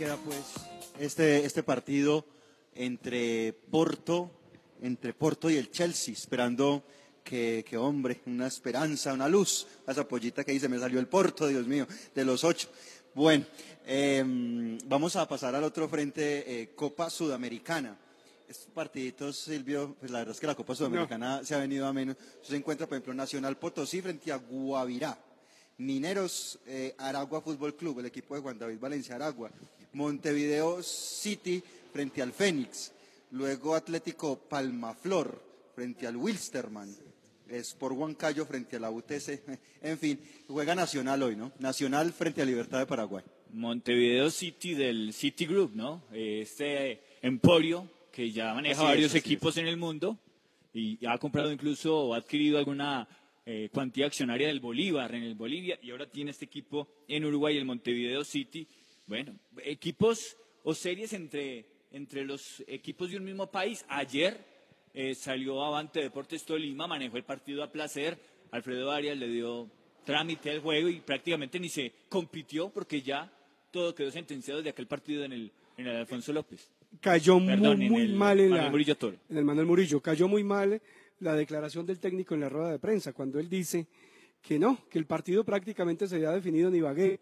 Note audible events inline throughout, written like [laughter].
queda pues este, este partido entre Porto, entre Porto y el Chelsea, esperando que, que, hombre, una esperanza, una luz, esa pollita que dice, me salió el Porto, Dios mío, de los ocho. Bueno, eh, vamos a pasar al otro frente, eh, Copa Sudamericana. Estos partiditos, Silvio, pues la verdad es que la Copa Sudamericana no. se ha venido a menos. Se encuentra, por ejemplo, Nacional Potosí frente a Guavirá. Mineros eh, Aragua Fútbol Club, el equipo de Juan David Valencia Aragua. Montevideo City frente al Fénix. Luego Atlético Palmaflor frente al Wilstermann. Sport Huancayo frente a la UTC. [laughs] En fin, juega Nacional hoy, ¿no? Nacional frente a Libertad de Paraguay. Montevideo City del City Group, ¿no? Este emporio que ya maneja así varios es, equipos es. en el mundo y ha comprado incluso o ha adquirido alguna eh, cuantía accionaria del Bolívar en el Bolivia y ahora tiene este equipo en Uruguay, el Montevideo City. Bueno, equipos o series entre, entre los equipos de un mismo país. Ayer eh, salió Avante Deportes Tolima, manejó el partido a placer. Alfredo Arias le dio trámite al juego y prácticamente ni se compitió porque ya todo quedó sentenciado desde aquel partido en el, en el Alfonso López. Cayó Perdón, muy, muy en el mal en, Manuel la, Murillo Toro. en el Manuel Murillo. Cayó muy mal la declaración del técnico en la rueda de prensa cuando él dice que no, que el partido prácticamente se había definido en Ibagué.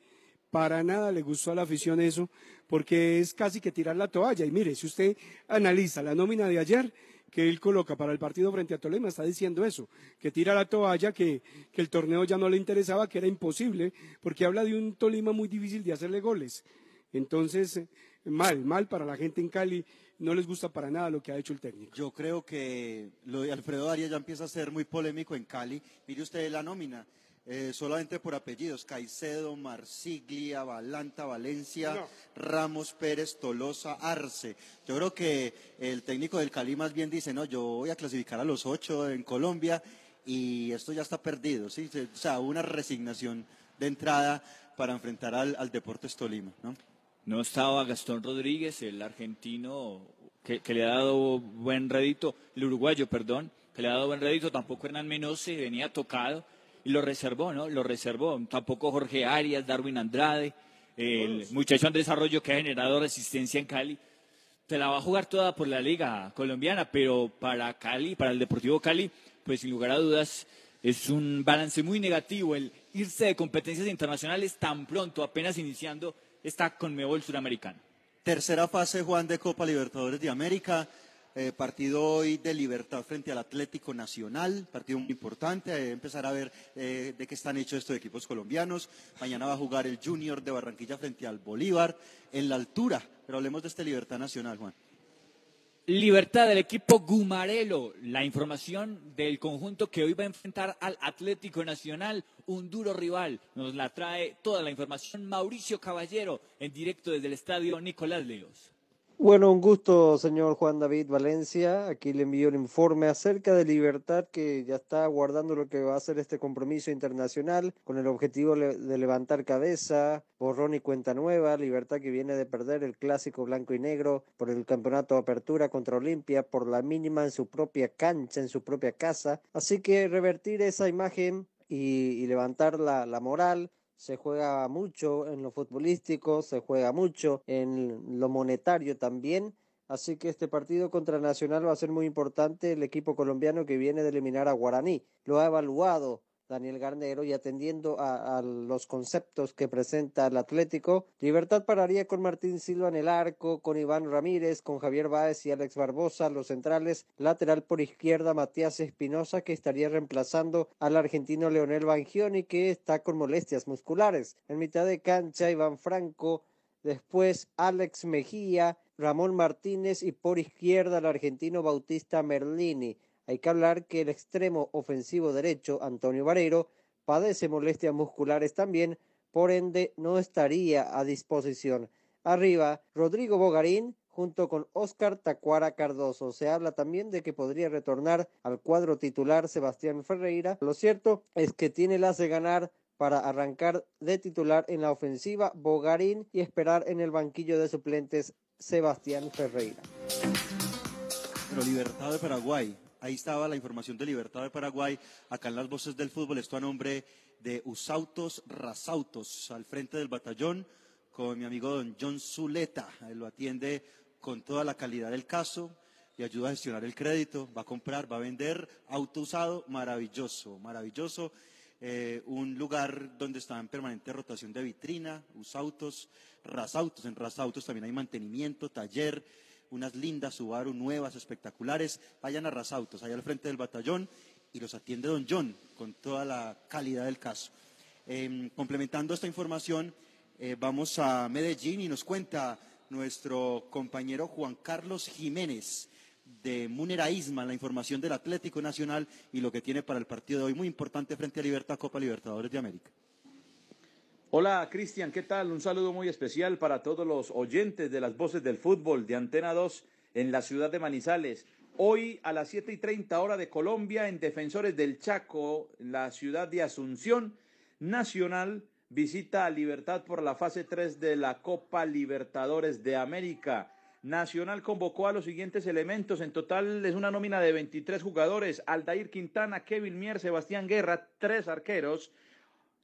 Para nada le gustó a la afición eso, porque es casi que tirar la toalla. Y mire, si usted analiza la nómina de ayer, que él coloca para el partido frente a Tolima, está diciendo eso, que tira la toalla, que, que, el torneo ya no le interesaba, que era imposible, porque habla de un Tolima muy difícil de hacerle goles. Entonces, mal, mal para la gente en Cali, no les gusta para nada lo que ha hecho el técnico. Yo creo que lo de Alfredo Arias ya empieza a ser muy polémico en Cali. Mire usted la nómina. Eh, solamente por apellidos, Caicedo, Marsiglia, Balanta, Valencia, no. Ramos, Pérez, Tolosa, Arce. Yo creo que el técnico del Cali más bien dice, no, yo voy a clasificar a los ocho en Colombia y esto ya está perdido, ¿sí? O sea, una resignación de entrada para enfrentar al, al Deportes Tolima, ¿no? No estaba Gastón Rodríguez, el argentino que, que, le ha dado buen rédito, el uruguayo, perdón, que le ha dado buen rédito, tampoco Hernán Menose, venía tocado y lo reservó, ¿no? Lo reservó. Tampoco Jorge Arias, Darwin Andrade, el muchacho Andrés Arroyo que ha generado resistencia en Cali. Se la va a jugar toda por la liga colombiana, pero para Cali, para el Deportivo Cali, pues sin lugar a dudas es un balance muy negativo el irse de competencias internacionales tan pronto, apenas iniciando esta Conmebol Suramericana. Tercera fase, Juan, de Copa Libertadores de América. Eh, partido hoy de Libertad frente al Atlético Nacional, partido muy importante, eh, empezar a ver eh, de qué están hechos estos equipos colombianos. Mañana va a jugar el Junior de Barranquilla frente al Bolívar en la altura, pero hablemos de este Libertad Nacional, Juan. Libertad del equipo Gumarelo, la información del conjunto que hoy va a enfrentar al Atlético Nacional, un duro rival. Nos la trae toda la información Mauricio Caballero en directo desde el estadio Nicolás Leos. Bueno, un gusto, señor Juan David Valencia. Aquí le envío el informe acerca de Libertad, que ya está aguardando lo que va a ser este compromiso internacional con el objetivo de levantar cabeza, borrón y cuenta nueva. Libertad que viene de perder el clásico blanco y negro por el campeonato de apertura contra Olimpia por la mínima en su propia cancha, en su propia casa. Así que revertir esa imagen y, levantar la moral se juega mucho en lo futbolístico, se juega mucho en lo monetario también. Así que este partido contra Nacional va a ser muy importante. El equipo colombiano que viene de eliminar a Guaraní lo ha evaluado Daniel Garnero y atendiendo a, los conceptos que presenta el Atlético, Libertad pararía con Martín Silva en el arco, con Iván Ramírez, con Javier Báez y Alex Barbosa, los centrales, lateral por izquierda Matías Espinosa que estaría reemplazando al argentino Leonel Bangioni que está con molestias musculares. En mitad de cancha Iván Franco, después Alex Mejía, Ramón Martínez y por izquierda el argentino Bautista Merlini. Hay que hablar que el extremo ofensivo derecho, Antonio Vareiro, padece molestias musculares también, por ende no estaría a disposición. Arriba, Rodrigo Bogarín junto con Oscar Tacuara Cardoso. Se habla también de que podría retornar al cuadro titular Sebastián Ferreira. Lo cierto es que tiene las de ganar para arrancar de titular en la ofensiva Bogarín y esperar en el banquillo de suplentes Sebastián Ferreira. Pero Libertad de Paraguay, Ahí estaba la información de Libertad de Paraguay. Acá en las voces del fútbol, esto a nombre de Usautos Rasautos, al frente del batallón, con mi amigo don John Zuleta. Él lo atiende con toda la calidad del caso y ayuda a gestionar el crédito. Va a comprar, va a vender auto usado, maravilloso, maravilloso. Eh, un lugar donde está en permanente rotación de vitrina, usautos, rasautos. En rasautos también hay mantenimiento, taller, unas lindas Subaru nuevas, espectaculares. Vayan a rasautos, allá al frente del batallón y los atiende don John con toda la calidad del caso. Em, complementando esta información, eh, vamos a Medellín y nos cuenta nuestro compañero Juan Carlos Jiménez de Munera Isma, la información del Atlético Nacional y lo que tiene para el partido de hoy muy importante frente a Libertad Copa Libertadores de América. Hola Cristian, ¿qué tal? Un saludo muy especial para todos los oyentes de las voces del fútbol de Antena 2 en la ciudad de Manizales. Hoy a las siete y treinta hora de Colombia en Defensores del Chaco, la ciudad de Asunción, Nacional visita a Libertad por la fase 3 de la Copa Libertadores de América. Nacional convocó a los siguientes elementos. En total es una nómina de 23 jugadores. Aldair Quintana, Kevin Mier, Sebastián Guerra, tres arqueros.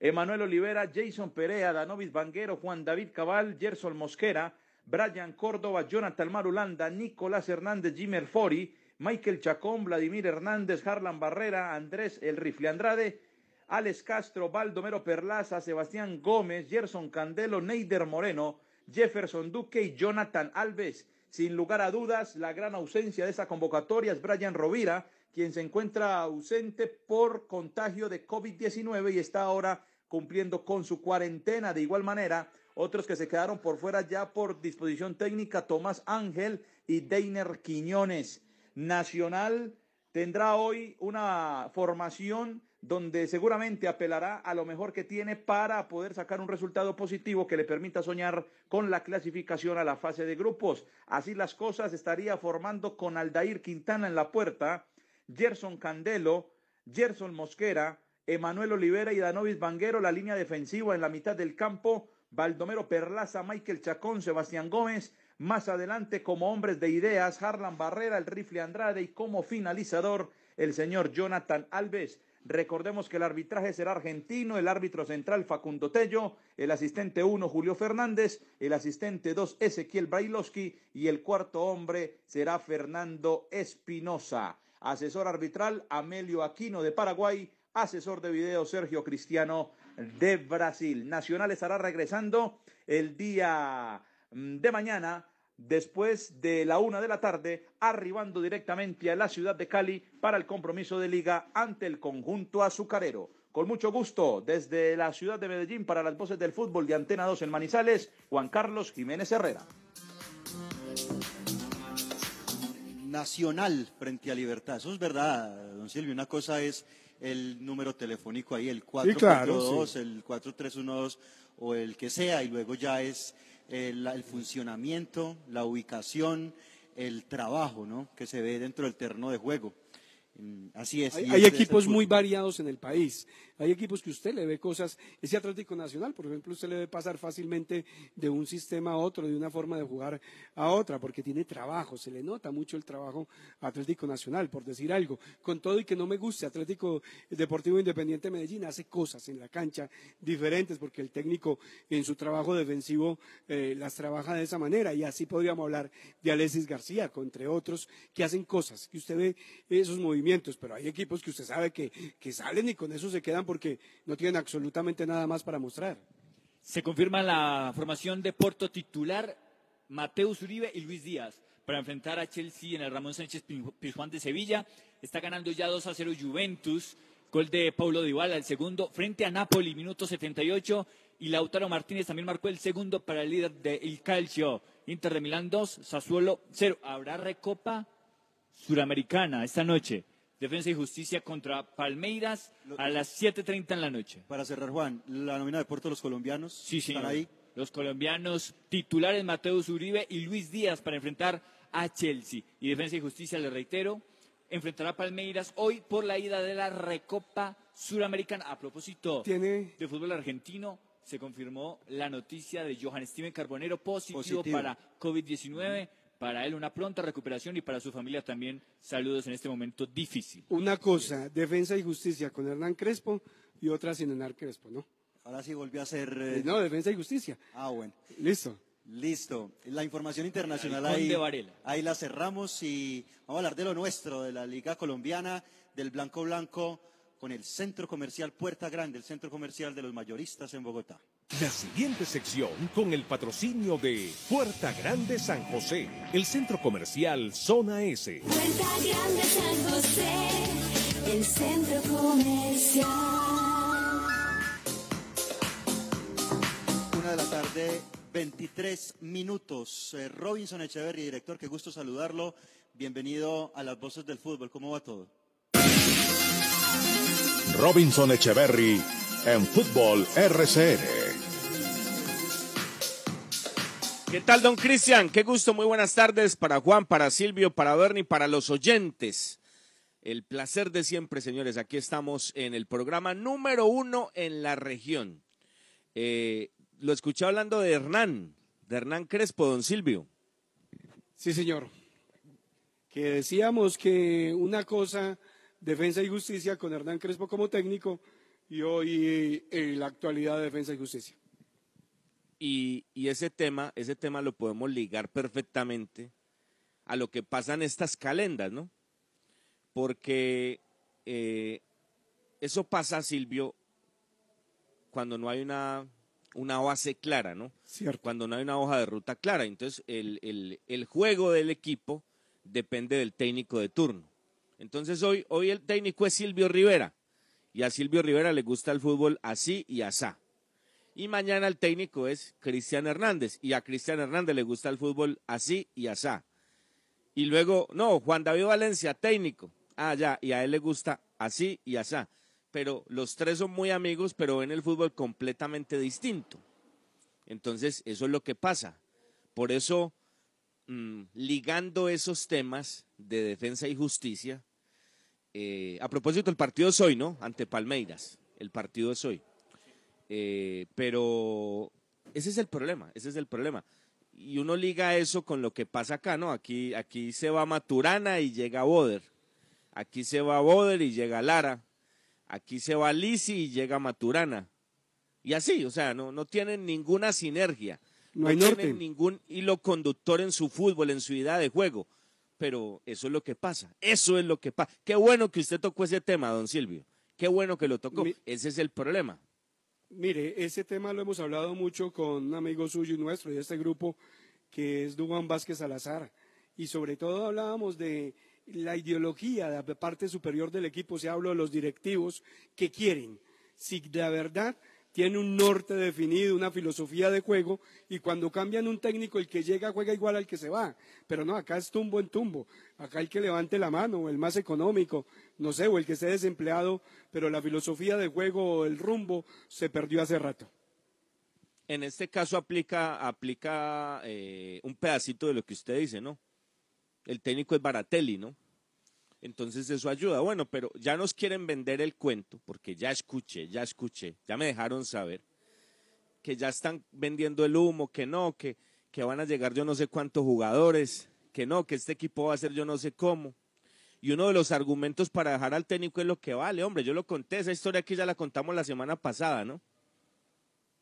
Emanuel Olivera, Jason Perea, Danovis Vanguero, Juan David Cabal, Gerson Mosquera, Brian Córdoba, Jonathan Marulanda, Nicolás Hernández, Jimmer Fori, Michael Chacón, Vladimir Hernández, Harlan Barrera, Andrés El Rifle Andrade, Alex Castro, Baldomero Perlaza, Sebastián Gómez, Gerson Candelo, Neider Moreno, Jefferson Duque y Jonathan Alves. Sin lugar a dudas, la gran ausencia de esa convocatoria es Brian Rovira, quien se encuentra ausente por contagio de COVID-19 y está ahora cumpliendo con su cuarentena. De igual manera, otros que se quedaron por fuera ya por disposición técnica, Tomás Ángel y Deiner Quiñones. Nacional tendrá hoy una formación donde seguramente apelará a lo mejor que tiene para poder sacar un resultado positivo que le permita soñar con la clasificación a la fase de grupos. Así las cosas estaría formando con Aldair Quintana en la puerta, Gerson Candelo, Gerson Mosquera, Emanuel Olivera y Danovis Vanguero, la línea defensiva en la mitad del campo, Baldomero Perlaza, Michael Chacón, Sebastián Gómez, más adelante como hombres de ideas, Harlan Barrera, el rifle Andrade y como finalizador el señor Jonathan Alves. Recordemos que el arbitraje será argentino, el árbitro central Facundo Tello, el asistente 1 Julio Fernández, el asistente 2 Ezequiel Brailovsky y el cuarto hombre será Fernando Espinosa. Asesor arbitral Amelio Aquino de Paraguay, asesor de video Sergio Cristiano de Brasil. Nacional estará regresando el día mm, de mañana después de la una de la tarde, arribando directamente a la ciudad de Cali para el compromiso de liga ante el conjunto azucarero. Con mucho gusto, desde la ciudad de Medellín para las voces del fútbol de Antena 2 en Manizales, Juan Carlos Jiménez Herrera. Nacional frente a Libertad, eso es verdad, don Silvio. Una cosa es el número telefónico ahí, el 442, el 4312 o el que sea, y luego ya es el, funcionamiento, la ubicación, el trabajo ¿no? que se ve dentro del terreno de juego. Mm, así es. Hay, equipos muy variados en el país. Hay equipos que usted le ve cosas. Ese Atlético Nacional, por ejemplo, usted le ve pasar fácilmente de un sistema a otro, de una forma de jugar a otra, porque tiene trabajo. Se le nota mucho el trabajo Atlético Nacional, por decir algo. Con todo y que no me guste, Atlético Deportivo Independiente Medellín hace cosas en la cancha diferentes, porque el técnico en su trabajo defensivo eh, las trabaja de esa manera. Y así podríamos hablar de Alexis García, entre otros, que hacen cosas, que usted ve esos movimientos pero hay equipos que usted sabe que, que salen y con eso se quedan porque no tienen absolutamente nada más para mostrar. Se confirma la formación de Porto titular Mateus Uribe y Luis Díaz para enfrentar a Chelsea en el Ramón Sánchez Pizjuán de Sevilla. Está ganando ya 2 a 0 Juventus. Gol de Paulo Dybala, el segundo, frente a Napoli, minuto 78. Y Lautaro Martínez también marcó el segundo para el líder de El Calcio. Inter de Milán 2, Sassuolo 0. ¿Habrá recopa suramericana esta noche? Defensa y Justicia contra Palmeiras a las 7.30 en la noche. Para cerrar, Juan, la nómina de Puerto los colombianos. Sí, señor. ahí. Los colombianos titulares Mateus Uribe y Luis Díaz para enfrentar a Chelsea. Y Defensa y Justicia, le reitero, enfrentará a Palmeiras hoy por la ida de la Recopa Suramericana. A propósito de fútbol argentino, se confirmó la noticia de Johan Steven Carbonero positivo. para COVID-19 para él una pronta recuperación y para su familia también saludos en este momento difícil. Una cosa, defensa y justicia con Hernán Crespo y otra sin Hernán Crespo, ¿no? Ahora sí volvió a ser... Eh, eh, no, Defensa y Justicia. Ah, bueno. Listo. Listo. La información internacional ahí, ahí la cerramos y vamos a hablar de lo nuestro, de la Liga Colombiana, del Blanco Blanco, con el Centro Comercial Puerta Grande, el Centro Comercial de los Mayoristas en Bogotá. La siguiente sección con el patrocinio de Puerta Grande San José, el centro comercial Zona S. Puerta Grande San José, el centro comercial. Una de la tarde, 23 minutos. Eh, Robinson Echeverry, director, qué gusto saludarlo. Bienvenido a las voces del fútbol. ¿Cómo va todo? Robinson Echeverry en Fútbol RCN. ¿Qué tal, don Cristian? Qué gusto, muy buenas tardes para Juan, para Silvio, para Bernie, para los oyentes. El placer de siempre, señores. Aquí estamos en el programa número uno en la región. Eh, lo escuché hablando de Hernán, de Hernán Crespo, don Silvio. Sí, señor. Que decíamos que una cosa, defensa y justicia con Hernán Crespo como técnico y hoy eh, la actualidad de defensa y justicia. Y, ese tema, ese tema lo podemos ligar perfectamente a lo que pasa en estas calendas, ¿no? Porque eh, eso pasa, Silvio, cuando no hay una, una base clara, ¿no? Cierto. Cuando no hay una hoja de ruta clara. Entonces, el, el, el juego del equipo depende del técnico de turno. Entonces, hoy, hoy el técnico es Silvio Rivera. Y a Silvio Rivera le gusta el fútbol así y asá. Y mañana el técnico es Cristian Hernández. Y a Cristian Hernández le gusta el fútbol así y asá. Y luego, no, Juan David Valencia, técnico. Ah, ya, y a él le gusta así y asá. Pero los tres son muy amigos, pero ven el fútbol completamente distinto. Entonces, eso es lo que pasa. Por eso, mm, ligando esos temas de defensa y justicia, eh, a propósito, el partido es hoy, ¿no? Ante Palmeiras. El partido es hoy. Eh, pero ese es el problema, ese es el problema. Y uno liga eso con lo que pasa acá, ¿no? Aquí, aquí se va Maturana y llega Boder. Aquí se va Boder y llega Lara. Aquí se va Lisi y llega Maturana. Y así, o sea, no, no tienen ninguna sinergia. No, hay tienen ningún hilo conductor en su fútbol, en su idea de juego. Pero eso es lo que pasa. Eso es lo que pasa. Qué bueno que usted tocó ese tema, don Silvio. Qué bueno que lo tocó. ese es el problema. Mire, ese tema lo hemos hablado mucho con un amigo suyo y nuestro de este grupo, que es Dugan Vázquez Salazar. Y sobre todo hablábamos de la ideología de la parte superior del equipo, se habla de los directivos que quieren. Si de verdad tiene un norte definido, una filosofía de juego, y cuando cambian un técnico, el que llega juega igual al que se va. Pero no, acá es tumbo en tumbo. Acá el que levante la mano, o el más económico, no sé, o el que esté desempleado, pero la filosofía de juego, el rumbo, se perdió hace rato. En este caso aplica, aplica eh, un pedacito de lo que usted dice, ¿no? El técnico es Baratelli, ¿no? Entonces eso ayuda. Bueno, pero ya nos quieren vender el cuento, porque ya escuché, ya escuché, ya me dejaron saber que ya están vendiendo el humo, que no, que, que van a llegar yo no sé cuántos jugadores, que no, que este equipo va a ser yo no sé cómo. Y uno de los argumentos para dejar al técnico es lo que vale, hombre, yo lo conté, esa historia aquí ya la contamos la semana pasada, ¿no?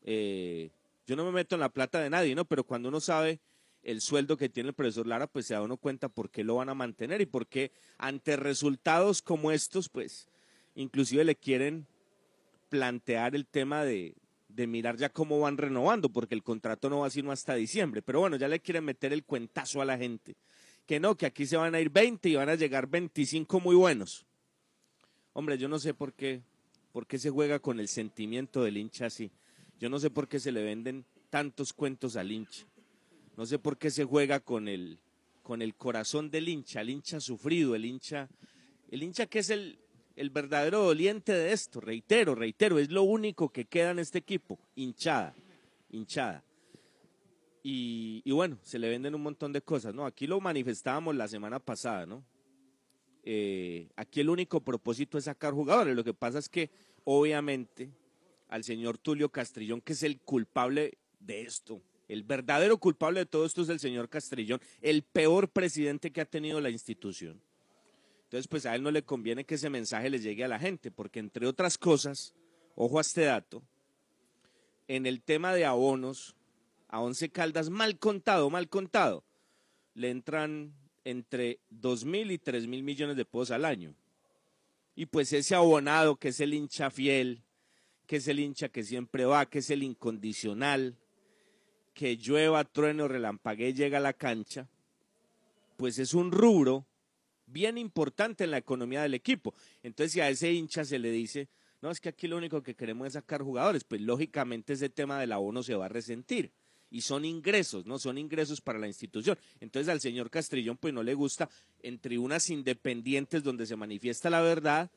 Eh, yo no me meto en la plata de nadie, ¿no? Pero cuando uno sabe el sueldo que tiene el profesor Lara, pues se da uno cuenta por qué lo van a mantener y por qué ante resultados como estos, pues inclusive le quieren plantear el tema de, mirar ya cómo van renovando, porque el contrato no va ser hasta diciembre. Pero bueno, ya le quieren meter el cuentazo a la gente. Que no, que aquí se van a ir 20 y van a llegar 25 muy buenos. Hombre, yo no sé por qué, por qué se juega con el sentimiento del hincha así. Yo no sé por qué se le venden tantos cuentos al hincha. No sé por qué se juega con el, con el corazón del hincha, el hincha sufrido, el hincha, el hincha que es el, el verdadero doliente de esto, reitero, reitero, es lo único que queda en este equipo, hinchada, hinchada. Y, y, bueno, se le venden un montón de cosas, ¿no? Aquí lo manifestábamos la semana pasada, ¿no? Eh, aquí el único propósito es sacar jugadores. Lo que pasa es que, obviamente, al señor Tulio Castrillón, que es el culpable de esto, el verdadero culpable de todo esto es el señor Castrillón, el peor presidente que ha tenido la institución. Entonces, pues a él no le conviene que ese mensaje le llegue a la gente, porque entre otras cosas, ojo a este dato, en el tema de abonos, a Once Caldas, mal contado, mal contado, le entran entre dos mil y tres mil millones de pesos al año. Y pues ese abonado que es el hincha fiel, que es el hincha que siempre va, que es el incondicional, que llueva, trueno, relampague, llega a la cancha, pues es un rubro bien importante en la economía del equipo. Entonces, si a ese hincha se le dice, no, es que aquí lo único que queremos es sacar jugadores, pues lógicamente ese tema del abono se va a resentir. Y son ingresos, ¿no? Son ingresos para la institución. Entonces al señor Castrillón pues no le gusta en tribunas independientes donde se manifiesta la verdad,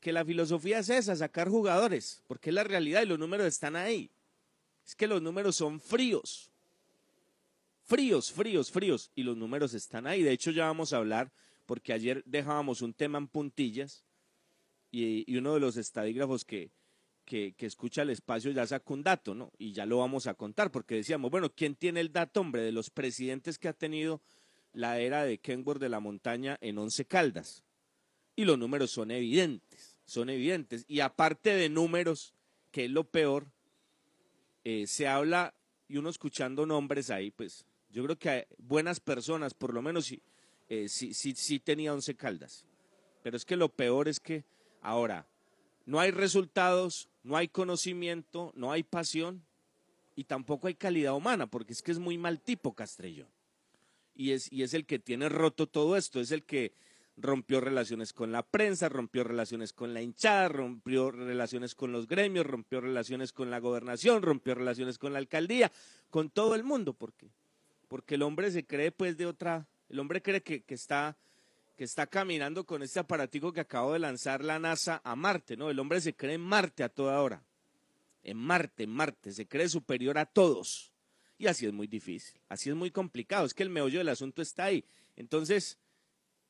que la filosofía es esa, sacar jugadores, porque es la realidad y los números están ahí. Es que los números son fríos. Fríos, fríos, fríos. Y los números están ahí. De hecho, ya vamos a hablar, porque ayer dejábamos un tema en puntillas y, uno de los estadígrafos que, que, escucha el espacio ya sacó un dato, ¿no? Y ya lo vamos a contar, porque decíamos, bueno, ¿quién tiene el dato, hombre, de los presidentes que ha tenido la era de Kenworth de la Montaña en Once Caldas? Y los números son evidentes, son evidentes. Y aparte de números, que es lo peor, eh, se habla, y uno escuchando nombres ahí, pues yo creo que buenas personas, por lo menos eh, sí, sí tenía Once Caldas. Pero es que lo peor es que Ahora, no hay resultados, no hay conocimiento, no hay pasión y tampoco hay calidad humana, porque es que es muy mal tipo Castrellón. Y es, y es el que tiene roto todo esto, es el que rompió relaciones con la prensa, rompió relaciones con la hinchada, rompió relaciones con los gremios, rompió relaciones con la gobernación, rompió relaciones con la alcaldía, con todo el mundo, porque porque el hombre se cree pues de otra, el hombre cree que, que está que está caminando con este aparatico que acabo de lanzar la NASA a Marte, ¿no? El hombre se cree en Marte a toda hora. En Marte, en Marte, se cree superior a todos. Y así es muy difícil, así es muy complicado, es que el meollo del asunto está ahí. Entonces,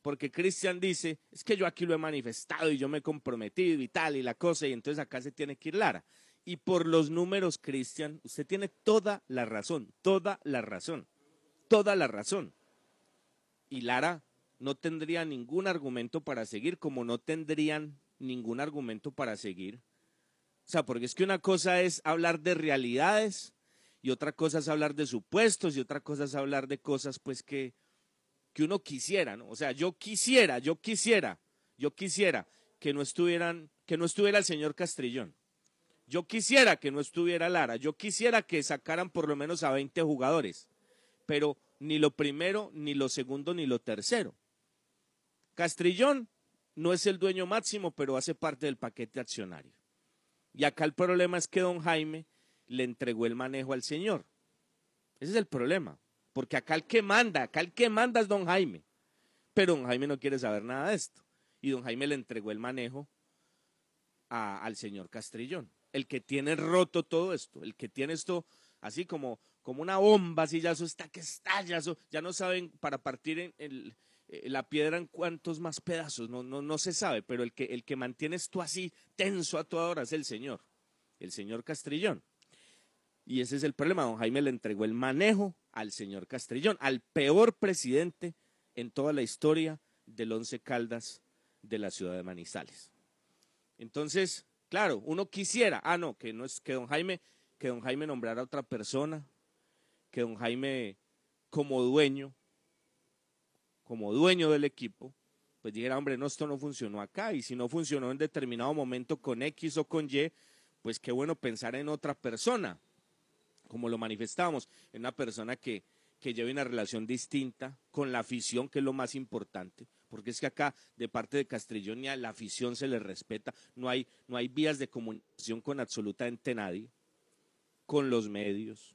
porque Cristian dice, es que yo aquí lo he manifestado y yo me he comprometido y tal y la cosa, y entonces acá se tiene que ir Lara. Y por los números, Cristian, usted tiene toda la razón, toda la razón, toda la razón. Y Lara no tendría ningún argumento para seguir, como no tendrían ningún argumento para seguir. O sea, porque es que una cosa es hablar de realidades y otra cosa es hablar de supuestos y otra cosa es hablar de cosas pues que, que uno quisiera, ¿no? O sea, yo quisiera, yo quisiera, yo quisiera que no estuvieran, que no estuviera el señor Castrillón. Yo quisiera que no estuviera Lara, yo quisiera que sacaran por lo menos a 20 jugadores, pero ni lo primero, ni lo segundo, ni lo tercero. Castrillón no es el dueño máximo, pero hace parte del paquete accionario. Y acá el problema es que don Jaime le entregó el manejo al señor. Ese es el problema. Porque acá el que manda, acá el que manda es don Jaime. Pero don Jaime no quiere saber nada de esto. Y don Jaime le entregó el manejo al señor Castrillón. El que tiene roto todo esto, el que tiene esto así como, como una bomba, así ya eso está que estalla, ya no saben para partir en eh, la piedra en cuántos más pedazos, no, no, no se sabe, pero el que, el que mantiene esto así tenso a toda hora es el señor, el señor Castrillón. Y ese es el problema, don Jaime le entregó el manejo al señor Castrillón, al peor presidente en toda la historia del Once Caldas de la ciudad de Manizales. Entonces, claro, uno quisiera, ah, no, que no es que don Jaime, que don Jaime nombrara a otra persona, que don Jaime como dueño como dueño del equipo, pues dijera, hombre, no, esto no funcionó acá, y si no funcionó en determinado momento con X o con Y, pues qué bueno pensar en otra persona, como lo manifestamos, en una persona que, que lleve una relación distinta con la afición, que es lo más importante, porque es que acá, de parte de Castrillón, la afición se le respeta, no hay, no hay vías de comunicación con absolutamente nadie, con los medios,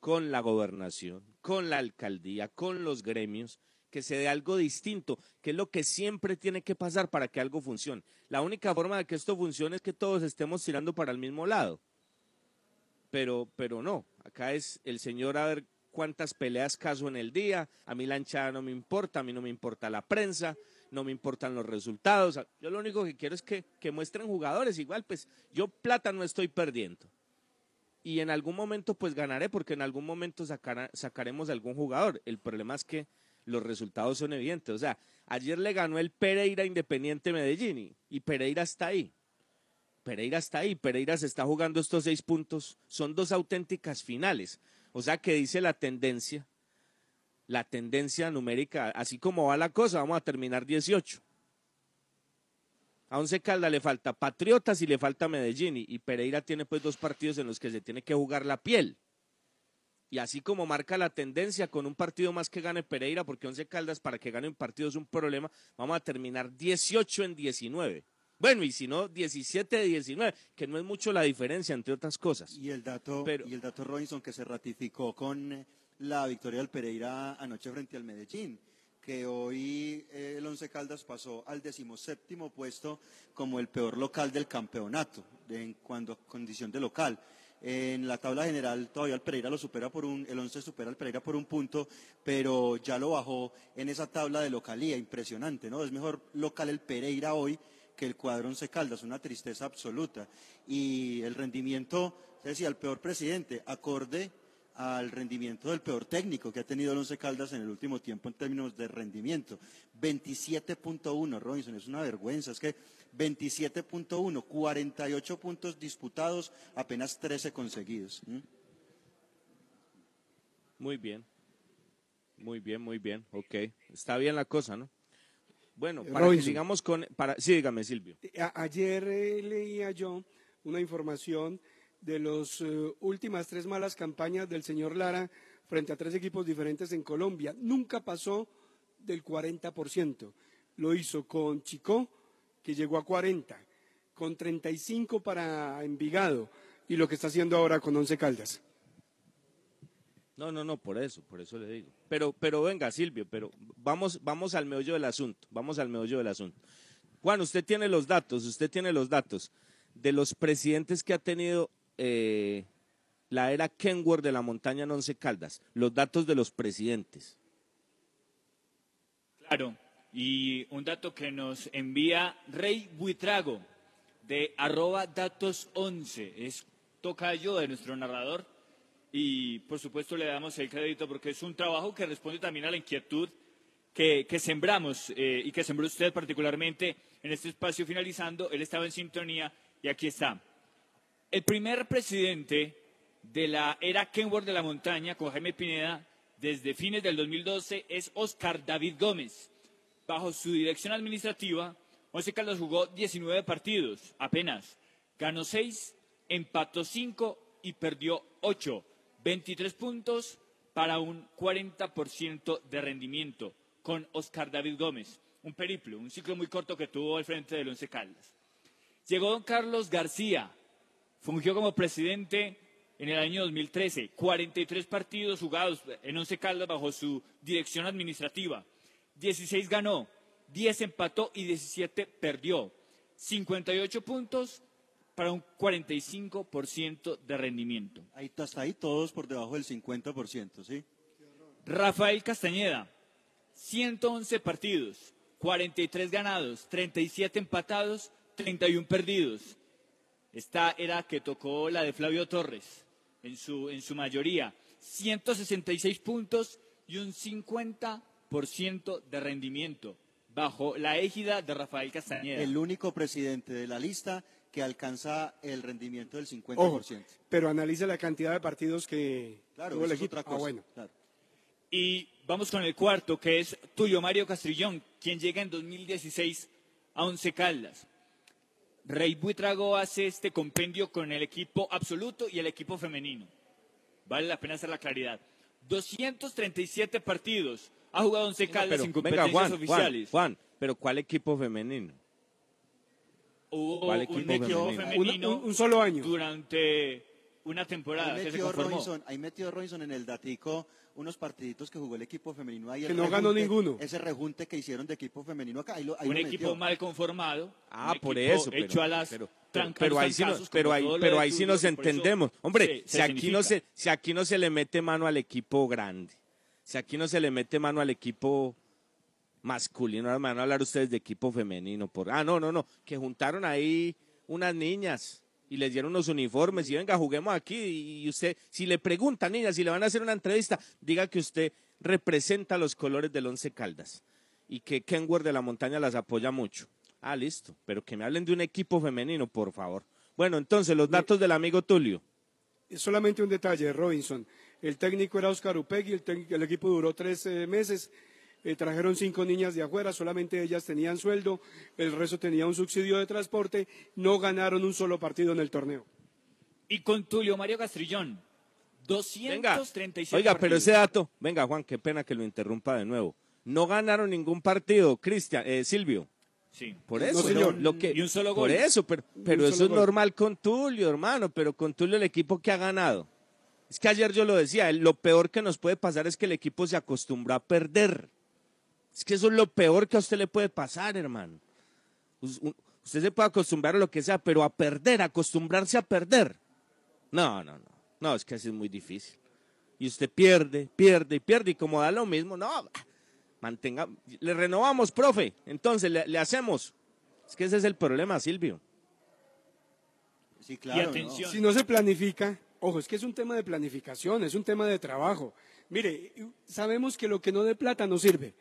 con la gobernación, con la alcaldía, con los gremios, que se dé algo distinto, que es lo que siempre tiene que pasar para que algo funcione. La única forma de que esto funcione es que todos estemos tirando para el mismo lado. Pero, pero no, acá es el señor a ver cuántas peleas caso en el día, a mí la hinchada no me importa, a mí no me importa la prensa, no me importan los resultados, yo lo único que quiero es que, muestren jugadores, igual pues yo plata no estoy perdiendo. Y en algún momento pues ganaré porque en algún momento sacaremos algún jugador. El problema es que los resultados son evidentes. O sea, ayer le ganó el Pereira Independiente Medellín y, Pereira está ahí. Pereira está ahí, Pereira se está jugando estos seis puntos, son dos auténticas finales. O sea que dice la tendencia, la tendencia numérica, así como va la cosa, vamos a terminar 18. A Once Calda le falta Patriotas y le falta Medellín y, y Pereira tiene pues dos partidos en los que se tiene que jugar la piel. Y así como marca la tendencia con un partido más que gane Pereira, porque Once Caldas para que gane un partido es un problema, vamos a terminar 18 en 19. Bueno, y si no, 17 de 19, que no es mucho la diferencia, entre otras cosas. Y el dato, Pero- y el dato Robinson que se ratificó con eh, la victoria del Pereira anoche frente al Medellín, que hoy eh, el Once Caldas pasó al decimoséptimo puesto como el peor local del campeonato, de- en cuando condición de local. En la tabla general todavía el Pereira lo supera por un, el Once supera al Pereira por un punto, pero ya lo bajó en esa tabla de localía, impresionante, ¿no? Es mejor local el Pereira hoy que el cuadro Once Caldas, una tristeza absoluta. Y el rendimiento, se decía, el peor presidente, acorde al rendimiento del peor técnico que ha tenido el Once Caldas en el último tiempo en términos de rendimiento. 27.1, Robinson, es una vergüenza, es que 27.1, 48 puntos disputados, apenas 13 conseguidos. Muy bien. Muy bien, muy bien. Ok. Está bien la cosa, ¿no? Bueno, para que sigamos con... Para, sí, dígame, Silvio. A- ayer eh, leía yo una información de las últimas tres malas campañas del señor Lara frente a tres equipos diferentes en Colombia. Nunca pasó del 40%. Lo hizo con Chicó, que llegó a 40, con 35 para Envigado y lo que está haciendo ahora con Once Caldas. No, no, no, por eso, por eso le digo. Pero, pero venga, Silvio, pero vamos, vamos al meollo del asunto, vamos al meollo del asunto. Juan, usted tiene los datos, usted tiene los datos de los presidentes que ha tenido eh, la era Kenworth de la montaña en Once Caldas, los datos de los presidentes. Claro, y un dato que nos envía Rey Buitrago de arroba datos 11, es tocayo de nuestro narrador y por supuesto le damos el crédito porque es un trabajo que responde también a la inquietud que, que sembramos eh, y que sembró usted particularmente en este espacio finalizando, él estaba en sintonía y aquí está. El primer presidente de la era Kenworth de la Montaña con Jaime Pineda desde fines del 2012 es Oscar David Gómez. Bajo su dirección administrativa, Once Caldas jugó 19 partidos apenas. Ganó 6, empató 5 y perdió 8. 23 puntos para un 40% de rendimiento con Oscar David Gómez. Un periplo, un ciclo muy corto que tuvo al frente del Once Caldas. Llegó don Carlos García, fungió como presidente en el año 2013, 43 partidos jugados en Once Caldas bajo su dirección administrativa. 16 ganó, 10 empató y 17 perdió. 58 puntos para un 45% de rendimiento. Ahí, hasta ahí todos por debajo del 50%, ¿sí? Rafael Castañeda, 111 partidos, 43 ganados, 37 empatados, 31 perdidos. Esta era que tocó la de Flavio Torres en su, en su mayoría. 166 puntos y un 50% de rendimiento bajo la égida de Rafael Castañeda. El único presidente de la lista que alcanza el rendimiento del 50%. Ojo, pero analiza la cantidad de partidos que Claro, tuvo el eso es equipo. otra cosa. Ah, bueno. claro. Y vamos con el cuarto, que es Tulio Mario Castrillón, quien llega en 2016 a Once Caldas. Rey Buitrago hace este compendio con el equipo absoluto y el equipo femenino. Vale la pena hacer la claridad. 237 partidos ha jugado Once Caldas Pero, en venga, competencias Juan, oficiales. Juan, pero ¿cuál equipo femenino? Hubo ¿Cuál un equipo equipo femenino? femenino Un- un- un solo año. durante una temporada Ahí metió. Robinson, ahí metió Robinson en el datico unos partiditos que jugó el equipo femenino. Ahí Que el no ganó ninguno. Ese rejunte que hicieron de equipo femenino acá. Ahí lo, ahí un lo equipo metió. mal conformado. Ah, por eso. Pero, hecho a las pero, pero- trancas, pero ahí sí, nos, pero ahí, pero sí nos entendemos. Hombre, se- se si, aquí no se, si aquí no se le mete mano al equipo grande, si aquí no se le mete mano al equipo masculino, ahora me van a hablar ustedes de equipo femenino. Por, ah, no, no, no, que juntaron ahí unas niñas y les dieron unos uniformes y venga, juguemos aquí. Y usted, si le preguntan, niñas, si le van a hacer una entrevista, diga que usted representa los colores del Once Caldas y que Kenworth de la Montaña las apoya mucho. Ah, listo, pero que me hablen de un equipo femenino, por favor. Bueno, entonces, los datos del amigo Tulio. Solamente un detalle, Robinson. El técnico era Oscar Upegui, el, el equipo duró tres meses, eh, trajeron cinco niñas de afuera, solamente ellas tenían sueldo, el resto tenía un subsidio de transporte, no ganaron un solo partido en el torneo. Y con Tulio Mario Castrillón, Venga, 237 oiga, pero ese dato, venga Juan, qué pena que lo interrumpa de nuevo. No ganaron ningún partido, Cristian, eh, Silvio. Sí. Por No, eso, señor. Lo que, Y un solo Por gol. eso, pero, eso es gol. normal con Tulio, hermano, pero con Tulio el equipo que ha ganado. Es que ayer yo lo decía, lo peor que nos puede pasar es que el equipo se acostumbra a perder. Es que eso es lo peor que a usted le puede pasar, hermano. Usted se puede acostumbrar a lo que sea, pero a perder, acostumbrarse a perder. No, no, no. No, es que así es muy difícil. Y usted pierde, pierde y pierde. Y como da lo mismo, no, mantenga. Le renovamos, profe. Entonces, le, le hacemos. Es que ese es el problema, Silvio. Sí, claro. ¿no? atención. Si no se planifica, ojo, es que es un tema de planificación, es un tema de trabajo. Mire, sabemos que lo que no de plata no sirve.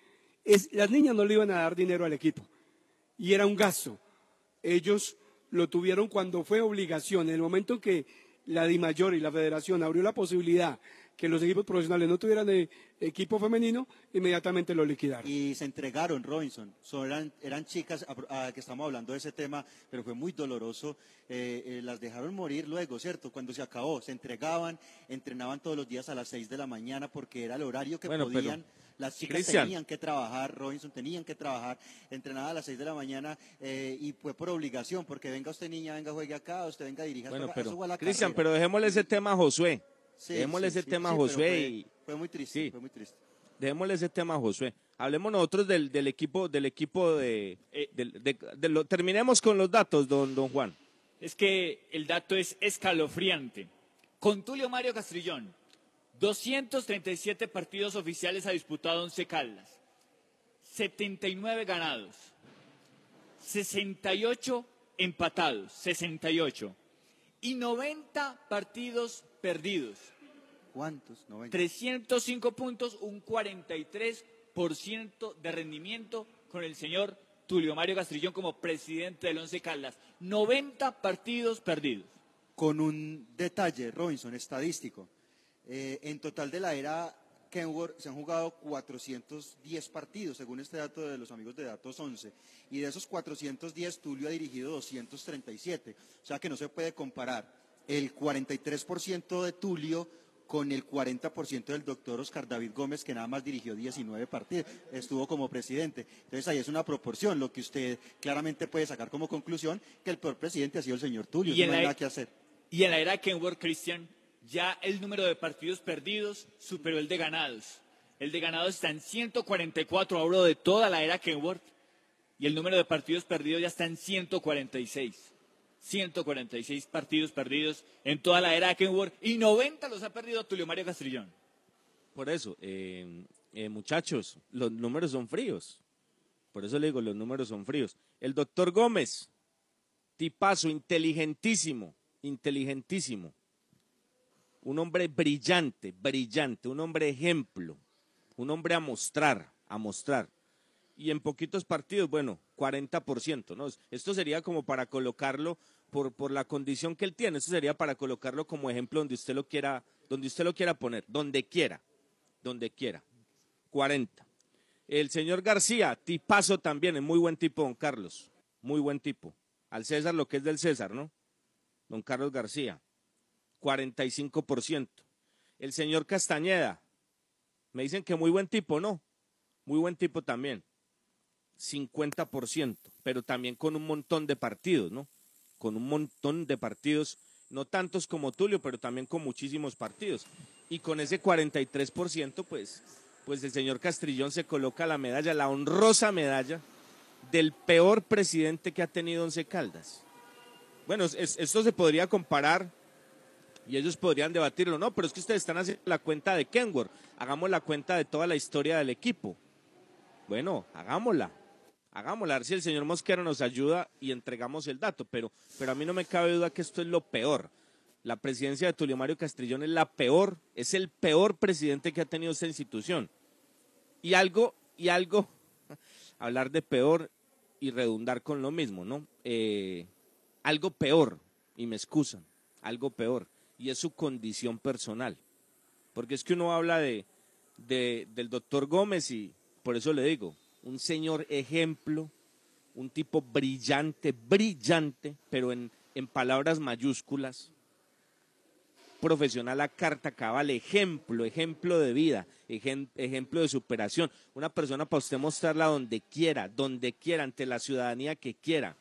Es, las niñas no le iban a dar dinero al equipo y era un gasto. Ellos lo tuvieron cuando fue obligación. En el momento que la DIMAYOR y la Federación abrió la posibilidad que los equipos profesionales no tuvieran eh, equipo femenino, inmediatamente lo liquidaron. Y se entregaron, Robinson. So, eran, eran chicas, a- a- que estamos hablando de ese tema, pero fue muy doloroso. Eh, eh, las dejaron morir luego, ¿cierto? Cuando se acabó, se entregaban, entrenaban todos los días a las 6 de la mañana porque era el horario que Bueno, pero- podían. Las chicas Cristian. tenían que trabajar, Robinson, tenían que trabajar, entrenaban a las 6 de la mañana eh, y fue por obligación, porque venga usted niña, venga juegue acá, usted venga dirija. Bueno, pero, Cristian, pero dejémosle ese tema a Josué. Sí, dejémosle sí, ese sí, tema a Josué fue- y Fue muy triste, Sí. fue muy triste. dejémosle ese tema a Josué. Hablemos nosotros del, del equipo, del equipo de, Eh, del- de- de lo- terminemos con los datos, don, don Juan. Es que el dato es escalofriante. Con Tulio Mario Castrillón, 237 partidos oficiales ha disputado Once Caldas, 79 ganados, 68 empatados, 68, y 90 partidos perdidos. ¿Cuántos? 90. 305 puntos, un 43% de rendimiento con el señor Tulio Mario Castrillón como presidente del Once Caldas. 90 partidos perdidos. con un detalle, Robinson, estadístico. Eh, en total de la era Kenworth se han jugado 410 partidos, según este dato de los amigos de Datos 11. Y de esos 410, Tulio ha dirigido 237. O sea que no se puede comparar el 43% de Tulio con el 40% del doctor Oscar David Gómez, que nada más dirigió 19 partidos, estuvo como presidente. Entonces ahí es una proporción, lo que usted claramente puede sacar como conclusión, que el peor presidente ha sido el señor Tulio, Y no hay nada que hacer. Y en la era Kenworth Christian, ya el número de partidos perdidos superó el de ganados. El de ganados está en 144 ahora de toda la era Kenworth. Y el número de partidos perdidos ya está en 146. 146 partidos perdidos en toda la era Kenworth. Y 90 los ha perdido Tulio Mario Castrillón. Por eso, eh, eh, muchachos, los números son fríos. Por eso le digo, los números son fríos. El doctor Gómez, tipazo, inteligentísimo, inteligentísimo. Un hombre brillante, brillante, un hombre ejemplo, un hombre a mostrar, a mostrar. Y en poquitos partidos, bueno, 40%, ¿no? Esto sería como para colocarlo por, por la condición que él tiene, esto sería para colocarlo como ejemplo donde usted lo quiera, donde usted lo quiera poner, donde quiera, donde quiera. 40. El señor García, tipazo también, es muy buen tipo, don Carlos, muy buen tipo. Al César lo que es del César, ¿no? Don Carlos García, 45%. El señor Castañeda, me dicen que muy buen tipo, ¿no? Muy buen tipo también, 50%, pero también con un montón de partidos, ¿no? Con un montón de partidos, no tantos como Tulio, pero también con muchísimos partidos. Y con ese 43%, pues, pues el señor Castrillón se coloca la medalla, la honrosa medalla del peor presidente que ha tenido Once Caldas. Bueno, es- esto se podría comparar y ellos podrían debatirlo, no, pero es que ustedes están haciendo la cuenta de Kenworth, hagamos la cuenta de toda la historia del equipo. Bueno, hagámosla, hagámosla, a ver si el señor Mosquera nos ayuda y entregamos el dato, pero, pero a mí no me cabe duda que esto es lo peor. La presidencia de Tulio Mario Castrillón es la peor, es el peor presidente que ha tenido esta institución. Y algo, y algo, [laughs] hablar de peor y redundar con lo mismo, ¿no? Eh, algo peor, y me excusan, algo peor, y es su condición personal. Porque es que uno habla de, de- del doctor Gómez y por eso le digo, un señor ejemplo, un tipo brillante, brillante, pero en, en palabras mayúsculas, profesional a carta cabal, ejemplo, ejemplo de vida, ejem- ejemplo de superación. Una persona para usted mostrarla donde quiera, donde quiera, ante la ciudadanía que quiera,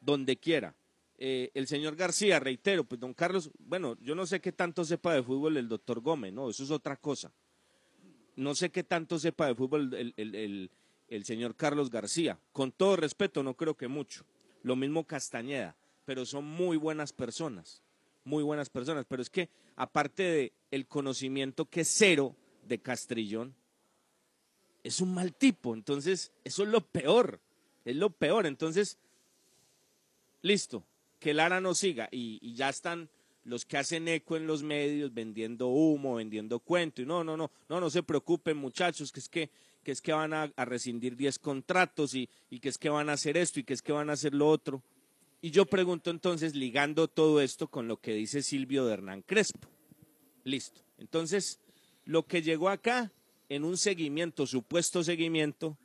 donde quiera. Eh, el señor García, reitero, pues don Carlos, bueno, yo no sé qué tanto sepa de fútbol el doctor Gómez, no, eso es otra cosa. No sé qué tanto sepa de fútbol el, el- el- señor Carlos García. Con todo respeto, no creo que mucho. Lo mismo Castañeda, pero son muy buenas personas, muy buenas personas. Pero es que, aparte de el conocimiento que es cero de Castrillón, es un mal tipo. Entonces, eso es lo peor, es lo peor. Entonces, listo, que Lara no siga y, ya están los que hacen eco en los medios vendiendo humo, vendiendo cuento y no, no, no, no, no se preocupen muchachos, que es que, que es que van a, a rescindir 10 contratos y, y que es que van a hacer esto y que es que van a hacer lo otro. Y yo pregunto entonces, ligando todo esto con lo que dice Silvio de Hernán Crespo. Listo. Entonces, lo que llegó acá en un seguimiento, supuesto seguimiento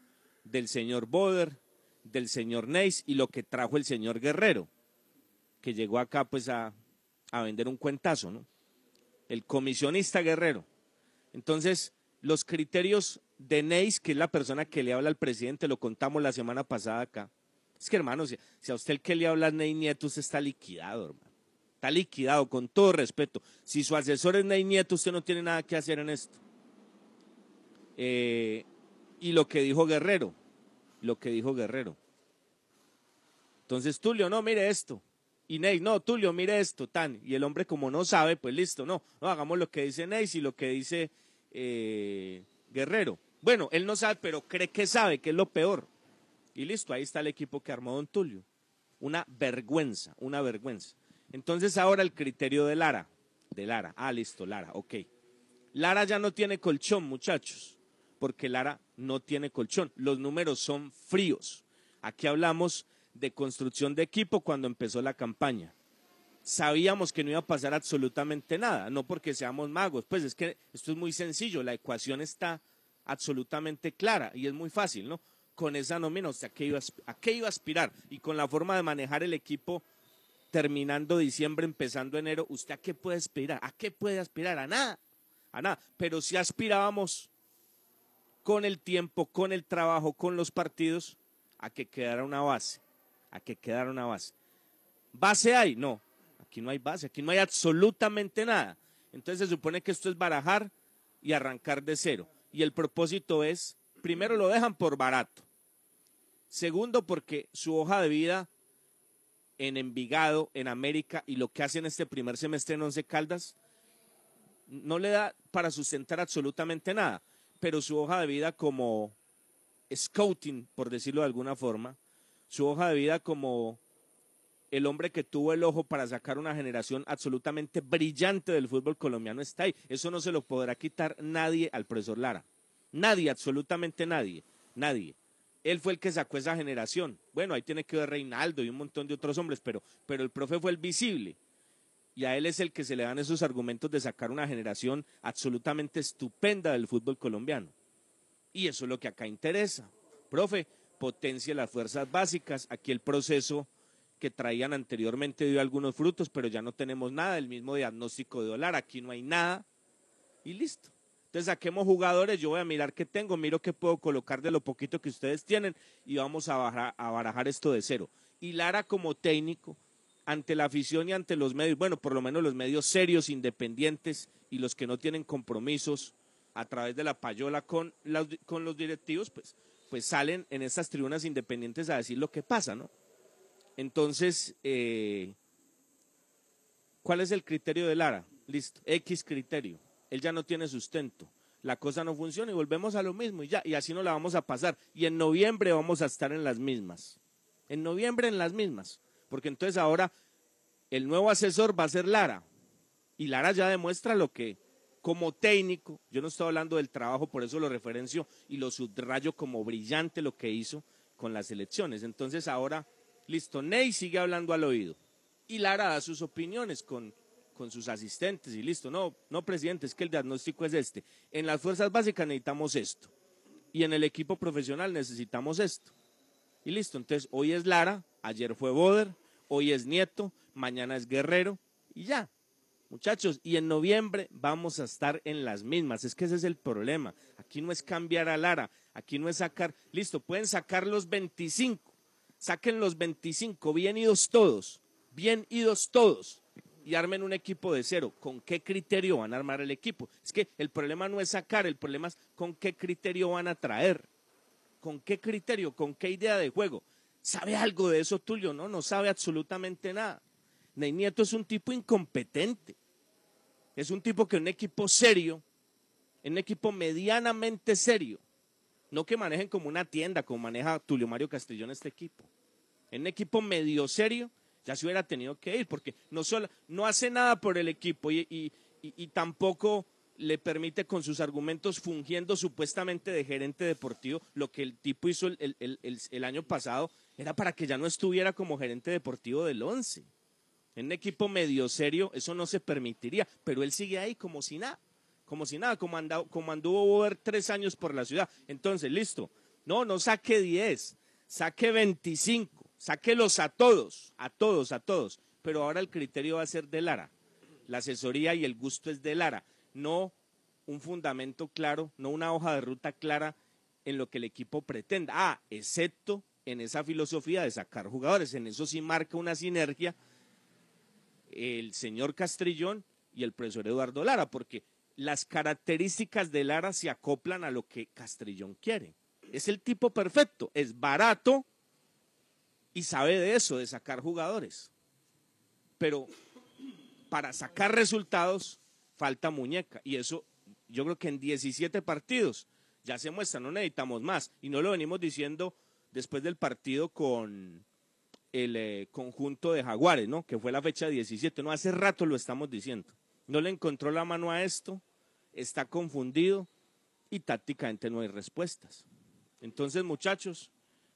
del señor Boder, del señor Neis y lo que trajo el señor Guerrero, que llegó acá pues a, a vender un cuentazo, ¿no? El comisionista Guerrero. Entonces, los criterios de Neis, que es la persona que le habla al presidente, lo contamos la semana pasada acá. Es que, hermano, si, a usted el que le habla es Ney Nieto, usted está liquidado, hermano. Está liquidado, con todo respeto. Si su asesor es Ney Nieto, usted no tiene nada que hacer en esto. Eh, y lo que dijo Guerrero, lo que dijo Guerrero. Entonces, Tulio, no, mire esto. Y Ney, no, Tulio, mire esto, tan. Y el hombre, como no sabe, pues listo, no, no, hagamos lo que dice Ney y lo que dice eh, Guerrero. Bueno, él no sabe, pero cree que sabe, que es lo peor. Y listo, ahí está el equipo que armó Don Tulio. Una vergüenza, una vergüenza. Entonces ahora el criterio de Lara. De Lara. Ah, listo, Lara, ok. Lara ya no tiene colchón, muchachos, porque Lara no tiene colchón. Los números son fríos. Aquí hablamos de construcción de equipo cuando empezó la campaña. Sabíamos que no iba a pasar absolutamente nada, no porque seamos magos, pues es que esto es muy sencillo, la ecuación está absolutamente clara y es muy fácil, ¿no? Con esa nómina, o sea, ¿a qué iba a, a qué iba a aspirar? Y con la forma de manejar el equipo terminando diciembre, empezando enero, ¿usted a qué puede aspirar? ¿A qué puede aspirar? A nada, a nada. Pero si aspirábamos con el tiempo, con el trabajo, con los partidos, a que quedara una base, a que quedara una base. ¿Base hay? No, aquí no hay base, aquí no hay absolutamente nada. Entonces se supone que esto es barajar y arrancar de cero. Y el propósito es, primero lo dejan por barato. Segundo, porque su hoja de vida en Envigado, en América, y lo que hace en este primer semestre en Once Caldas, no le da para sustentar absolutamente nada. Pero su hoja de vida como scouting, por decirlo de alguna forma, su hoja de vida como el hombre que tuvo el ojo para sacar una generación absolutamente brillante del fútbol colombiano está ahí. Eso no se lo podrá quitar nadie al profesor Lara. Nadie, absolutamente nadie. Nadie. Él fue el que sacó esa generación. Bueno, ahí tiene que ver Reinaldo y un montón de otros hombres, pero, pero el profe fue el visible. Y a él es el que se le dan esos argumentos de sacar una generación absolutamente estupenda del fútbol colombiano. Y eso es lo que acá interesa. Profe, potencie las fuerzas básicas. Aquí el proceso que traían anteriormente dio algunos frutos, pero ya no tenemos nada, el mismo diagnóstico de dólar, aquí no hay nada y listo. Entonces saquemos jugadores, yo voy a mirar qué tengo, miro qué puedo colocar de lo poquito que ustedes tienen y vamos a, bajar, a barajar esto de cero. Y Lara como técnico, ante la afición y ante los medios, bueno, por lo menos los medios serios, independientes y los que no tienen compromisos a través de la payola con los directivos, pues, pues salen en estas tribunas independientes a decir lo que pasa, ¿no? Entonces, eh, ¿cuál es el criterio de Lara? Listo, X criterio. Él ya no tiene sustento. La cosa no funciona y volvemos a lo mismo y ya, y así no la vamos a pasar. Y en noviembre vamos a estar en las mismas. En noviembre en las mismas. Porque entonces ahora el nuevo asesor va a ser Lara. Y Lara ya demuestra lo que, como técnico, yo no estoy hablando del trabajo, por eso lo referencio y lo subrayo como brillante lo que hizo con las elecciones. Entonces ahora, listo, Ney sigue hablando al oído. y Lara da sus opiniones con, con sus asistentes y listo. No, no, presidente, es que el diagnóstico es este. En las fuerzas básicas necesitamos esto y en el equipo profesional necesitamos esto. Y listo, entonces hoy es Lara, ayer fue Boder, hoy es Nieto, mañana es Guerrero y ya. Muchachos, y en noviembre vamos a estar en las mismas. Es que ese es el problema. Aquí no es cambiar a Lara, aquí no es sacar, listo, pueden sacar los 25, saquen los 25, bien idos todos, bien idos todos, y armen un equipo de cero. ¿Con qué criterio van a armar el equipo? Es que el problema no es sacar, el problema es con qué criterio van a traer. ¿Con qué criterio? ¿Con qué idea de juego? ¿Sabe algo de eso, Tulio? No, no sabe absolutamente nada. Ney Nieto es un tipo incompetente. Es un tipo que un equipo serio, un equipo medianamente serio, no que manejen como una tienda, como maneja Tulio Mario Castellón este equipo. En un equipo medio serio, ya se hubiera tenido que ir, porque no, solo, no hace nada por el equipo y, tampoco le permite con sus argumentos fungiendo supuestamente de gerente deportivo, lo que el tipo hizo el, el, año pasado era para que ya no estuviera como gerente deportivo del once. En un equipo medio serio eso no se permitiría, pero él sigue ahí como si nada, como si nada, como, como anduvo ver tres años por la ciudad. Entonces, listo, no, no saque 10, saque 25, sáquelos a todos, a todos, a todos, pero ahora el criterio va a ser de Lara. La asesoría y el gusto es de Lara, no un fundamento claro, no una hoja de ruta clara en lo que el equipo pretenda. Ah, excepto en esa filosofía de sacar jugadores, en eso sí marca una sinergia el señor Castrillón y el profesor Eduardo Lara, porque las características de Lara se acoplan a lo que Castrillón quiere. Es el tipo perfecto, es barato y sabe de eso, de sacar jugadores. Pero para sacar resultados falta muñeca y eso yo creo que en 17 partidos ya se muestra, no necesitamos más y no lo venimos diciendo después del partido con, el eh, conjunto de Jaguares, ¿no? Que fue la fecha 17, ¿no? Hace rato lo estamos diciendo. No le encontró la mano a esto, está confundido y tácticamente no hay respuestas. Entonces, muchachos,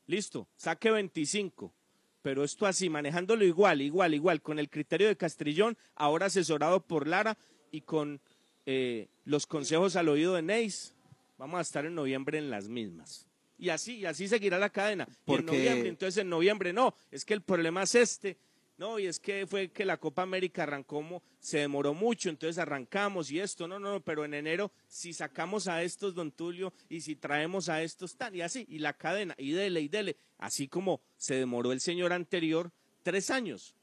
listo, saque 25, pero esto así, manejándolo igual, igual, igual, con el criterio de Castrillón, ahora asesorado por Lara y con eh, los consejos al oído de Neis, vamos a estar en noviembre en las mismas. Y así, y así seguirá la cadena. Porque... en noviembre, entonces en noviembre no, es que el problema es este. No, y es que fue que la Copa América arrancó, se demoró mucho, entonces arrancamos y esto, no, no, no, pero en enero, si sacamos a estos, don Tulio, y si traemos a estos, tan, y así, y la cadena, y dele, y dele, así como se demoró el señor anterior tres años,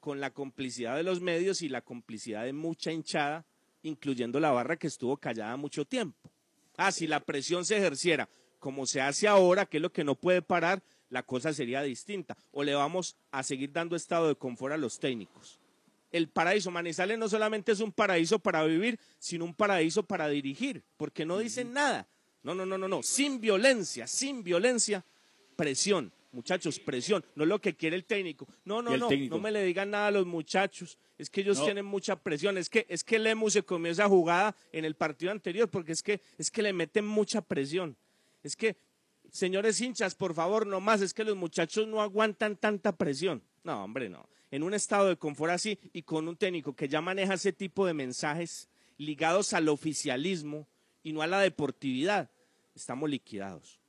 con la complicidad de los medios y la complicidad de mucha hinchada, incluyendo la barra que estuvo callada mucho tiempo. Ah, si la presión se ejerciera como se hace ahora, que es lo que no puede parar, la cosa sería distinta. O le vamos a seguir dando estado de confort a los técnicos. El paraíso Manizales no solamente es un paraíso para vivir, sino un paraíso para dirigir, porque no dicen nada. No, no, no, no, no. Sin violencia, sin violencia, presión. Muchachos, presión. No es lo que quiere el técnico. No, no, no. No me le digan nada a los muchachos. Es que ellos tienen mucha presión. Es que, es que Lemus se comió esa jugada en el partido anterior, porque es que, es que le meten mucha presión. Es que, señores hinchas, por favor, no más, es que los muchachos no aguantan tanta presión. No, hombre, no. En un estado de confort así y con un técnico que ya maneja ese tipo de mensajes ligados al oficialismo y no a la deportividad, estamos liquidados.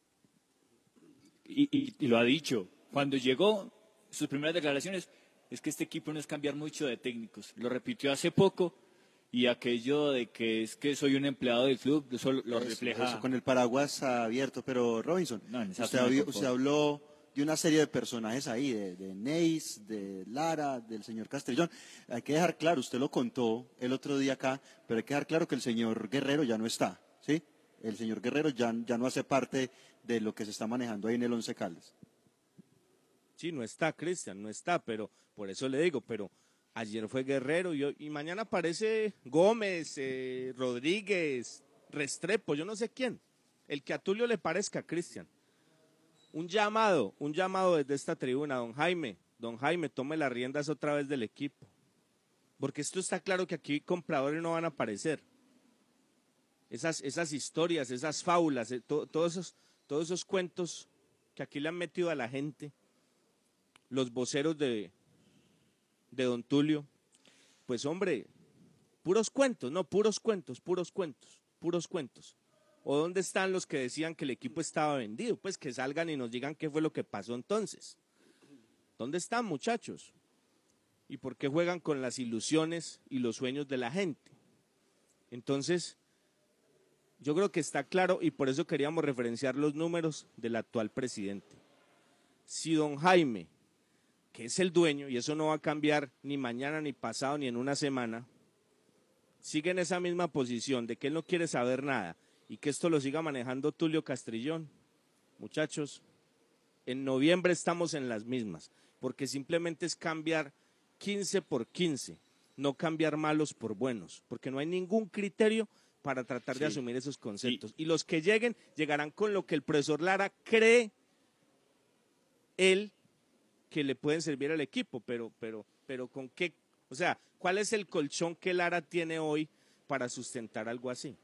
Y, y lo ha dicho, cuando llegó, sus primeras declaraciones, es que este equipo no es cambiar mucho de técnicos. Lo repitió hace poco y aquello de que es que soy un empleado del club, eso lo refleja. con el paraguas abierto, pero Robinson, usted, habló de una serie de personajes ahí, de, de Neis, de Lara, del señor Castellón. Hay que dejar claro, usted lo contó el otro día acá, pero hay que dejar claro que el señor Guerrero ya no está, ¿sí? El señor Guerrero ya, ya no hace parte de lo que se está manejando ahí en el Once Caldas. Sí, no está, Cristian, no está, pero por eso le digo, pero Ayer fue Guerrero y, mañana aparece Gómez, eh, Rodríguez, Restrepo, yo no sé quién. El que a Tulio le parezca, Cristian. Un llamado, un llamado desde esta tribuna, don Jaime. Don Jaime, tome las riendas otra vez del equipo. Porque esto está claro que aquí compradores no van a aparecer. Esas, esas historias, esas fábulas, eh, todos, esos, todos esos cuentos que aquí le han metido a la gente, los voceros de, de don Tulio, pues hombre, puros cuentos, no, puros cuentos, puros cuentos, puros cuentos. ¿O dónde están los que decían que el equipo estaba vendido? Pues que salgan y nos digan qué fue lo que pasó entonces. ¿Dónde están muchachos? ¿Y por qué juegan con las ilusiones y los sueños de la gente? Entonces, yo creo que está claro y por eso queríamos referenciar los números del actual presidente. Si don Jaime, que es el dueño, y eso no va a cambiar ni mañana, ni pasado, ni en una semana, sigue en esa misma posición de que él no quiere saber nada y que esto lo siga manejando Tulio Castrillón, muchachos, en noviembre estamos en las mismas, porque simplemente es cambiar 15 por 15, no cambiar malos por buenos, porque no hay ningún criterio para tratar de asumir esos conceptos. Y los que lleguen, llegarán con lo que el profesor Lara cree él que le pueden servir al equipo, pero, pero, pero con qué, o sea, ¿cuál es el colchón que Lara tiene hoy para sustentar algo así?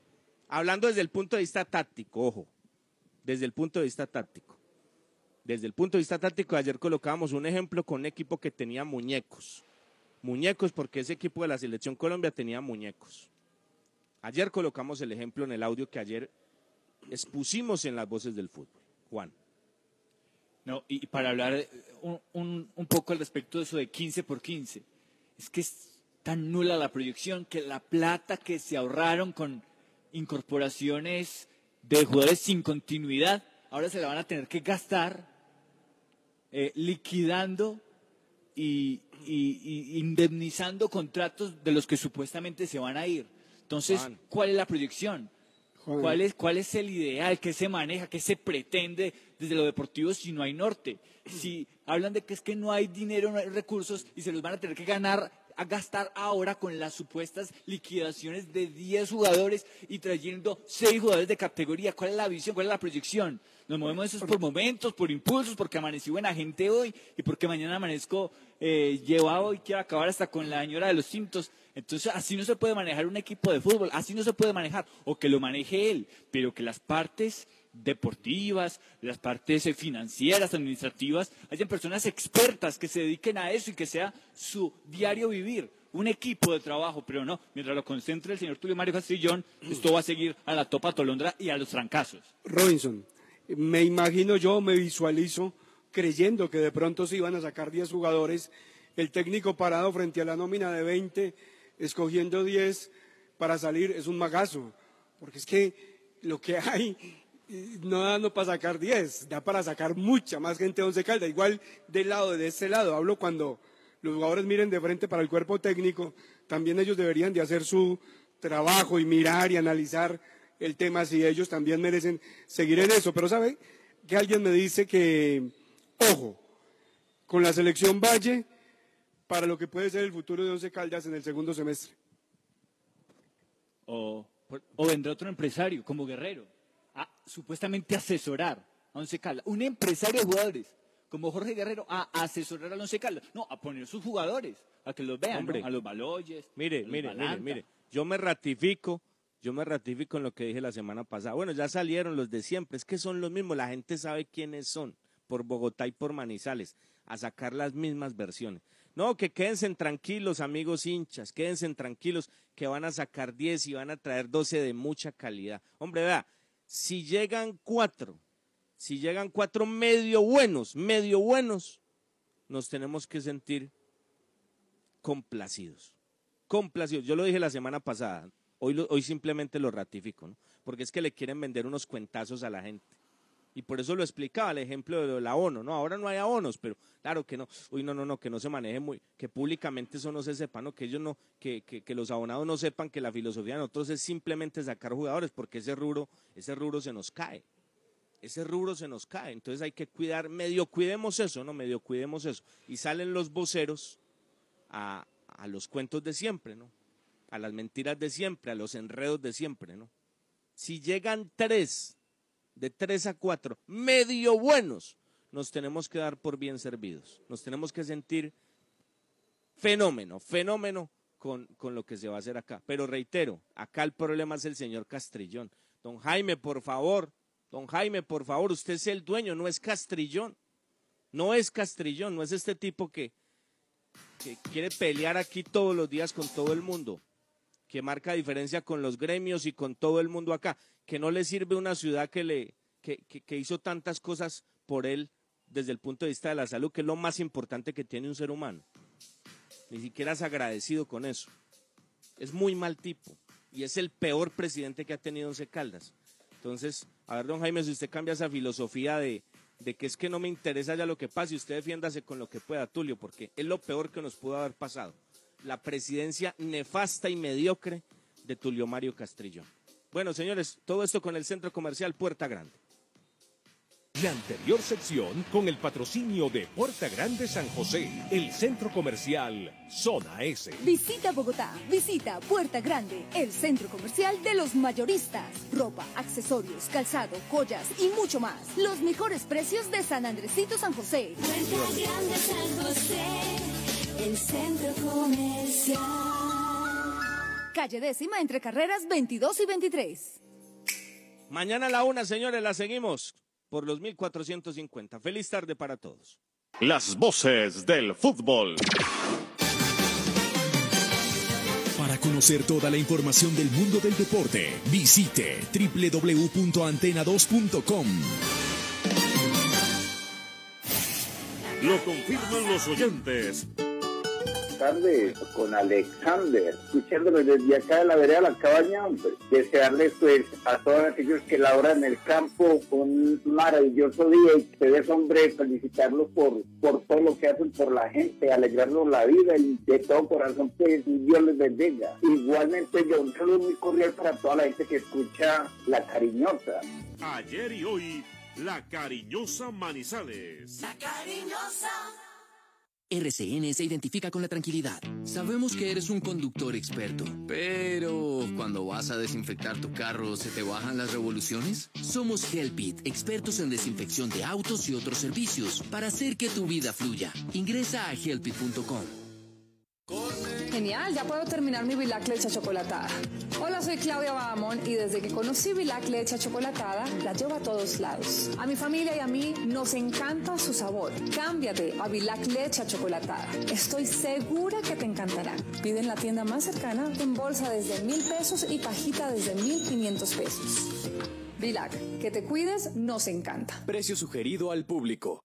Hablando desde el punto de vista táctico, ojo, desde el punto de vista táctico. Desde el punto de vista táctico, ayer colocábamos un ejemplo con un equipo que tenía muñecos. Muñecos porque ese equipo de la Selección Colombia tenía muñecos. Ayer colocamos el ejemplo en el audio que ayer expusimos en las voces del fútbol. Juan. No, y para hablar un, un, poco al respecto de eso de 15 por 15, es que es tan nula la proyección que la plata que se ahorraron con incorporaciones de jugadores sin continuidad, ahora se la van a tener que gastar eh, liquidando y, indemnizando contratos de los que supuestamente se van a ir. Entonces, ¿cuál es la proyección? ¿Cuál es, ¿Cuál es el ideal? ¿Qué se maneja? ¿Qué se pretende desde lo deportivo si no hay norte? Si hablan de que es que no hay dinero, no hay recursos y se los van a tener que ganar a gastar ahora con las supuestas liquidaciones de 10 jugadores y trayendo 6 jugadores de categoría. ¿Cuál es la visión? ¿Cuál es la proyección? Nos movemos esos por momentos, por impulsos, porque amanecí buena gente hoy y porque mañana amanezco eh, llevado y quiero acabar hasta con la señora de los cintos. Entonces, así no se puede manejar un equipo de fútbol, así no se puede manejar, o que lo maneje él, pero que las partes deportivas, las partes financieras, administrativas, hayan personas expertas que se dediquen a eso y que sea su diario vivir, un equipo de trabajo, pero no, mientras lo concentre el señor Tulio Mario Castillón, esto va a seguir a la topa tolondra y a los trancazos. Robinson, me imagino yo, me visualizo creyendo que de pronto se iban a sacar 10 jugadores, el técnico parado frente a la nómina de 20 escogiendo 10 para salir es un magazo, porque es que lo que hay no da no para sacar 10, da para sacar mucha más gente de Once Caldas. Igual del lado, de este lado, hablo cuando los jugadores miren de frente para el cuerpo técnico, también ellos deberían de hacer su trabajo y mirar y analizar el tema si ellos también merecen seguir en eso. Pero sabe que alguien me dice que, ojo, con la selección Valle para lo que puede ser el futuro de Once Caldas en el segundo semestre. O, vendrá otro empresario como Guerrero a supuestamente asesorar a Once Caldas. Un empresario de jugadores como Jorge Guerrero a asesorar a Once Caldas. No, a poner sus jugadores, a que los vean, a los Baloyes. Mire, mire, mire, mire. Yo me ratifico, yo me ratifico en lo que dije la semana pasada. Bueno, ya salieron los de siempre, es que son los mismos, la gente sabe quiénes son, por Bogotá y por Manizales, a sacar las mismas versiones. No, que quédense tranquilos, amigos hinchas, quédense tranquilos, que van a sacar 10 y van a traer 12 de mucha calidad. Hombre, vea, si llegan cuatro, si llegan cuatro medio buenos, medio buenos, nos tenemos que sentir complacidos. Complacidos. Yo lo dije la semana pasada, hoy, hoy simplemente lo ratifico, ¿no? porque es que le quieren vender unos cuentazos a la gente. Y por eso lo explicaba el ejemplo de la ONU, ¿no? Ahora no hay abonos, pero claro que no, uy, no, no, no, que no se maneje muy, que públicamente eso no se sepa, ¿no? Que ellos no, que, que, los abonados no sepan que la filosofía de nosotros es simplemente sacar jugadores, porque ese rubro, ese rubro se nos cae. Ese rubro se nos cae. Entonces hay que cuidar, medio cuidemos eso, ¿no? Medio cuidemos eso. Y salen los voceros a, a los cuentos de siempre, ¿no? A las mentiras de siempre, a los enredos de siempre, ¿no? Si llegan tres de tres a cuatro, medio buenos, nos tenemos que dar por bien servidos. Nos tenemos que sentir fenómeno, fenómeno con, con, lo que se va a hacer acá. Pero reitero, acá el problema es el señor Castrillón. Don Jaime, por favor, don Jaime, por favor, usted es el dueño, no es Castrillón. No es Castrillón, no es este tipo que, que quiere pelear aquí todos los días con todo el mundo, que marca diferencia con los gremios y con todo el mundo acá, que no le sirve una ciudad que, le, que, hizo tantas cosas por él desde el punto de vista de la salud, que es lo más importante que tiene un ser humano. Ni siquiera es agradecido con eso. Es muy mal tipo y es el peor presidente que ha tenido Once Caldas. Entonces, a ver, don Jaime, si usted cambia esa filosofía de, de que es que no me interesa ya lo que pase, usted defiéndase con lo que pueda, Tulio, porque es lo peor que nos pudo haber pasado. La presidencia nefasta y mediocre de Tulio Mario Castrillón. Bueno, señores, todo esto con el Centro Comercial Puerta Grande. La anterior sección con el patrocinio de Puerta Grande San José, el centro comercial Zona S. Visita Bogotá, visita Puerta Grande, el centro comercial de los mayoristas. Ropa, accesorios, calzado, joyas y mucho más. Los mejores precios de San Andresito San José. Puerta Grande San José, el centro comercial. Calle décima entre carreras 22 y 23. Mañana a la una, señores, la seguimos por los 1450. Feliz tarde para todos. Las voces del fútbol. Para conocer toda la información del mundo del deporte, visite www.antena2.com. Lo confirman los oyentes. Con Alexander, escuchándolo desde acá de la vereda de la cabaña, hombre. Desearles pues a todos aquellos que laboran en el campo un maravilloso día y ustedes, hombre, felicitarlos por, por todo lo que hacen por la gente, alegrarnos la vida y de todo corazón, pues Dios les bendiga. Igualmente yo un saludo muy cordial para toda la gente que escucha La Cariñosa. Ayer y hoy, la cariñosa Manizales. La cariñosa. RCN se identifica con la tranquilidad. Sabemos que eres un conductor experto, pero cuando vas a desinfectar tu carro, ¿se te bajan las revoluciones? Somos Helpit, expertos en desinfección de autos y otros servicios, para hacer que tu vida fluya. Ingresa a helpit.com. Genial, ya puedo terminar mi Bilac leche chocolatada. Hola, soy Claudia Bahamón y desde que conocí Bilac leche chocolatada, la llevo a todos lados. A mi familia y a mí nos encanta su sabor. Cámbiate a Bilac leche chocolatada. Estoy segura que te encantará. Pide en la tienda más cercana en bolsa desde mil pesos y pajita desde mil quinientos pesos. Bilac, que te cuides, nos encanta. Precio sugerido al público.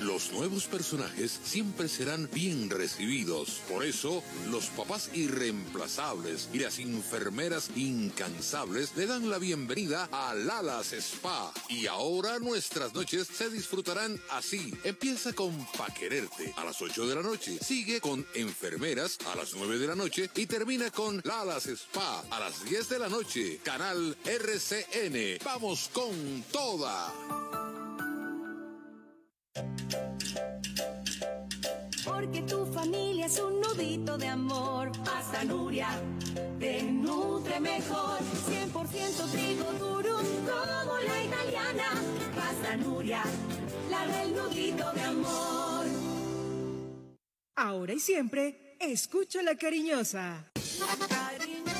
Los nuevos personajes siempre serán bien recibidos. Por eso, los papás irreemplazables y las enfermeras incansables le dan la bienvenida a Lalas Spa. Y ahora nuestras noches se disfrutarán así. Empieza con Pa' Quererte a las 8 de la noche. Sigue con Enfermeras a las 9 de la noche. Y termina con Lalas Spa a las 10 de la noche. Canal RCN. Vamos con toda. Porque tu familia es un nudito de amor. Pasta Nuria, te nutre mejor. 100% trigo durum como la italiana. Pasta Nuria, la del nudito de amor. Ahora y siempre, escucho la cariñosa. La cariñosa.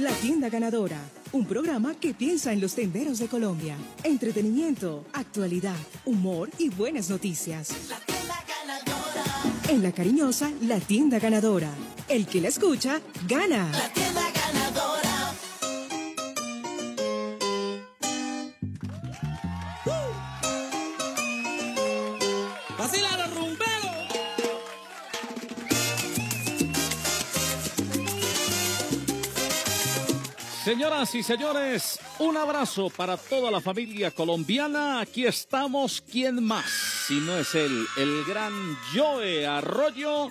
La tienda ganadora, un programa que piensa en los tenderos de Colombia. Entretenimiento, actualidad, humor y buenas noticias. La tienda ganadora. En la cariñosa, la tienda ganadora. El que la escucha, gana. La Señoras y señores, un abrazo para toda la familia colombiana. Aquí estamos, ¿quién más? Si no es él, el gran Joe Arroyo,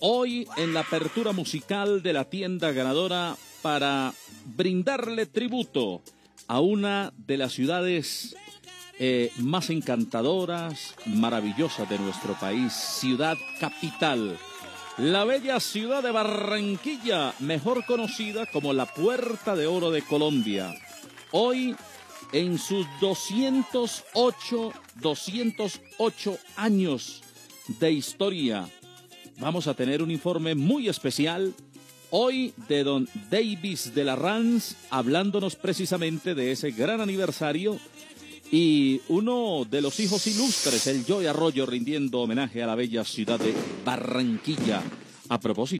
hoy en la apertura musical de la tienda ganadora para brindarle tributo a una de las ciudades eh, más encantadoras, maravillosas de nuestro país, ciudad capital. La bella ciudad de Barranquilla, mejor conocida como la Puerta de Oro de Colombia. Hoy, en sus 208, 208 años de historia, vamos a tener un informe muy especial hoy de don Davis de la Rans, hablándonos precisamente de ese gran aniversario y uno de los hijos ilustres, el Joy Arroyo, rindiendo homenaje a la bella ciudad de Barranquilla. A propósito,